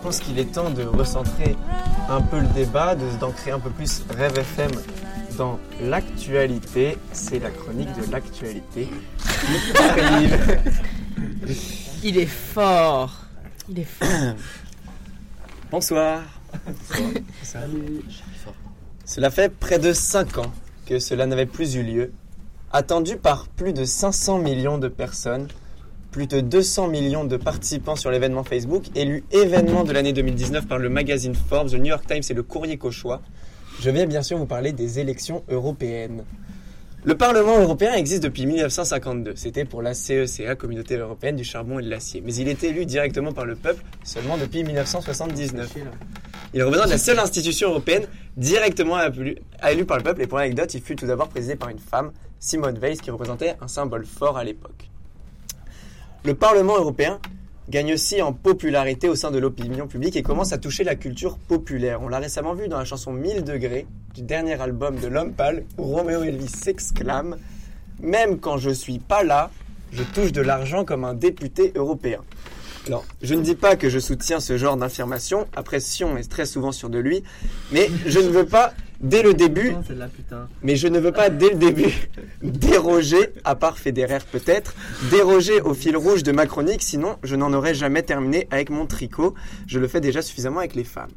je pense qu'il est temps de recentrer un peu le débat, de- d'ancrer un peu plus Rêve FM dans l'actualité. C'est la chronique de l'actualité qui arrive. Il est fort. Il est fort. Bonsoir. Cela fait près de 5 ans que cela n'avait plus eu lieu. Attendu par plus de 500 millions de personnes, plus de 200 millions de participants sur l'événement Facebook, élu événement de l'année 2019 par le magazine Forbes, le New York Times et le Courrier Cauchois, je vais bien sûr vous parler des élections européennes. Le Parlement européen existe depuis 1952. C'était pour la CECA, Communauté européenne du charbon et de l'acier. Mais il est élu directement par le peuple seulement depuis 1979. Il représente la seule institution européenne directement élue élue par le peuple. Et pour l'anecdote, il fut tout d'abord présidé par une femme, Simone Veil, qui représentait un symbole fort à l'époque. Le Parlement européen gagne aussi en popularité au sein de l'opinion publique et commence à toucher la culture populaire. On l'a récemment vu dans la chanson 1000 degrés du dernier album de L'Homme Pâle où Roméo Elvis s'exclame Même quand je suis pas là, je touche de l'argent comme un député européen. Alors, je ne dis pas que je soutiens ce genre d'affirmation, après Sion est très souvent sûr de lui, mais je ne veux pas, dès le début, mais je ne veux pas dès le début déroger, à part Federer peut-être, déroger au fil rouge de ma chronique, sinon je n'en aurais jamais terminé avec mon tricot. Je le fais déjà suffisamment avec les femmes.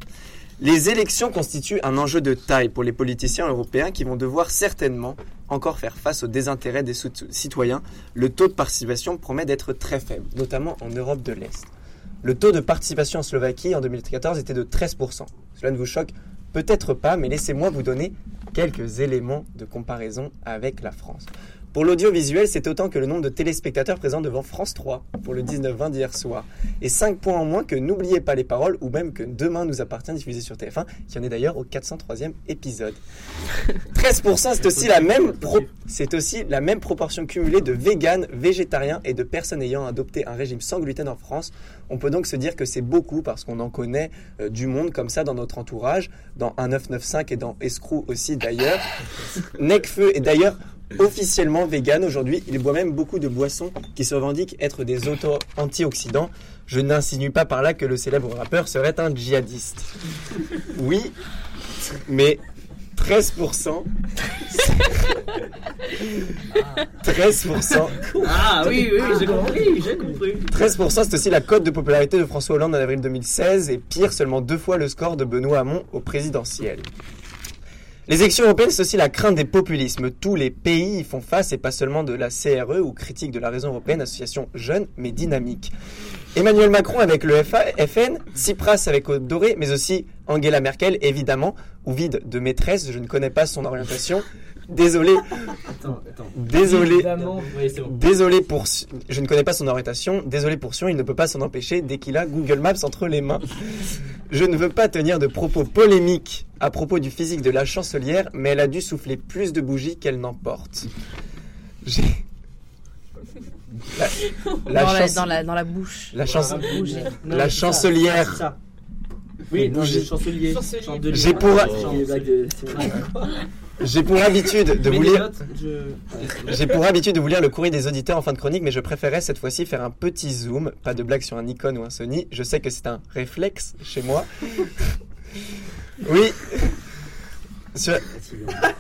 Les élections constituent un enjeu de taille pour les politiciens européens qui vont devoir certainement encore faire face au désintérêt des citoyens. Le taux de participation promet d'être très faible, notamment en Europe de l'Est. Le taux de participation en Slovaquie en 2014 était de 13%. Cela ne vous choque peut-être pas, mais laissez-moi vous donner quelques éléments de comparaison avec la France. Pour l'audiovisuel, c'est autant que le nombre de téléspectateurs présents devant France 3 pour le 19-20 d'hier soir. Et 5 points en moins que N'oubliez pas les paroles ou même que Demain nous appartient diffusé sur TF1, qui en est d'ailleurs au 403e épisode. 13% c'est aussi la même pro- c'est aussi la même proportion cumulée de véganes, végétariens et de personnes ayant adopté un régime sans gluten en France. On peut donc se dire que c'est beaucoup parce qu'on en connaît euh, du monde comme ça dans notre entourage, dans 1995 et dans Escrew aussi d'ailleurs. Necfeu est d'ailleurs officiellement vegan aujourd'hui. Il boit même beaucoup de boissons qui se revendiquent être des auto antioxydants. Je n'insinue pas par là que le célèbre rappeur serait un djihadiste. Oui, mais 13%. 13%. Ah oui, oui, j'ai compris, j'ai compris. 13% c'est aussi la cote de popularité de François Hollande en avril 2016 et pire seulement deux fois le score de Benoît Hamon au présidentiel. Les élections européennes, c'est aussi la crainte des populismes. Tous les pays y font face et pas seulement de la CRE ou critique de la raison européenne, association jeune mais dynamique. Emmanuel Macron avec le FN, Tsipras avec Côte Dorée, mais aussi Angela Merkel, évidemment, ou vide de maîtresse, je ne connais pas son orientation. Désolé, Attends, attends. désolé. Oui, bon. Désolé pour... Je ne connais pas son orientation. Désolé pour Sion, il ne peut pas s'en empêcher dès qu'il a Google Maps entre les mains. Je ne veux pas tenir de propos polémiques à propos du physique de la chancelière, mais elle a dû souffler plus de bougies qu'elle n'en porte. J'ai... La, la dans, la, chance- dans, la, dans la bouche. la chance-. Non, La ça, chancelière. c'est ça. Oui, non, chancelier. J'ai pour- Chandelier, J'ai pour habitude de Mais vous lire... je- J'ai pour habitude de vous lire le courrier des auditeurs en fin de chronique, mais je préférais cette fois-ci faire un petit zoom. Pas de blague sur un Nikon ou un Sony. Je sais que c'est un réflexe chez moi. Oui. Sur-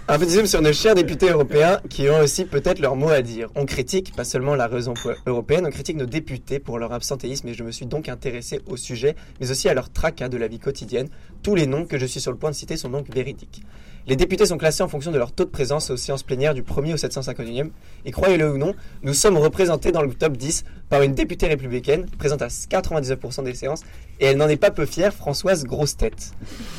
un petit zoom sur nos chers députés européens qui ont aussi peut-être leur mot à dire. On critique pas seulement la raison européenne, on critique nos députés pour leur absentéisme et je me suis donc intéressé au sujet, mais aussi à leur tracas de la vie quotidienne. Tous les noms que je suis sur le point de citer sont donc véridiques. Les députés sont classés en fonction de leur taux de présence aux séances plénières du 1er au 751e. Et croyez-le ou non, nous sommes représentés dans le top 10 par une députée républicaine, présente à 99% des séances, et elle n'en est pas peu fière, Françoise Grosse-Tête.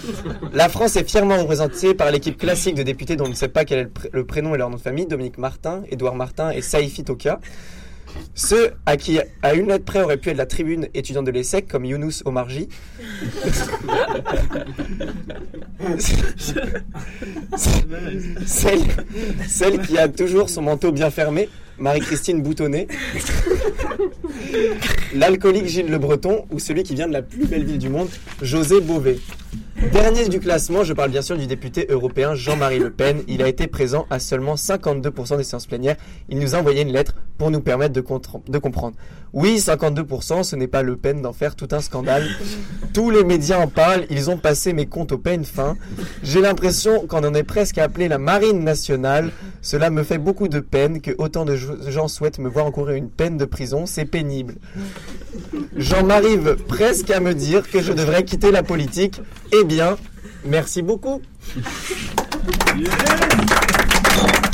La France est fièrement représentée par l'équipe classique de députés dont on ne sait pas quel est le, pr- le prénom et leur nom de famille, Dominique Martin, Édouard Martin et Saïfi Toka. Ceux à qui, à une lettre près, aurait pu être la tribune étudiante de l'ESSEC, comme Younous Omarji. celle, celle qui a toujours son manteau bien fermé, Marie-Christine Boutonnet. L'alcoolique Gilles Le Breton ou celui qui vient de la plus belle ville du monde, José Bové. Dernier du classement, je parle bien sûr du député européen Jean-Marie Le Pen. Il a été présent à seulement 52% des séances plénières. Il nous a envoyé une lettre pour nous permettre de, comprendre. Oui, 52%, ce n'est pas Le Pen d'en faire tout un scandale. Tous les médias en parlent, ils ont passé mes comptes au peine fin. J'ai l'impression qu'on en est presque à appeler la marine nationale. Cela me fait beaucoup de peine que autant de gens souhaitent me voir encourir une peine de prison. C'est pénible. J'en arrive presque à me dire que je devrais quitter la politique. Eh bien, merci beaucoup. Yeah.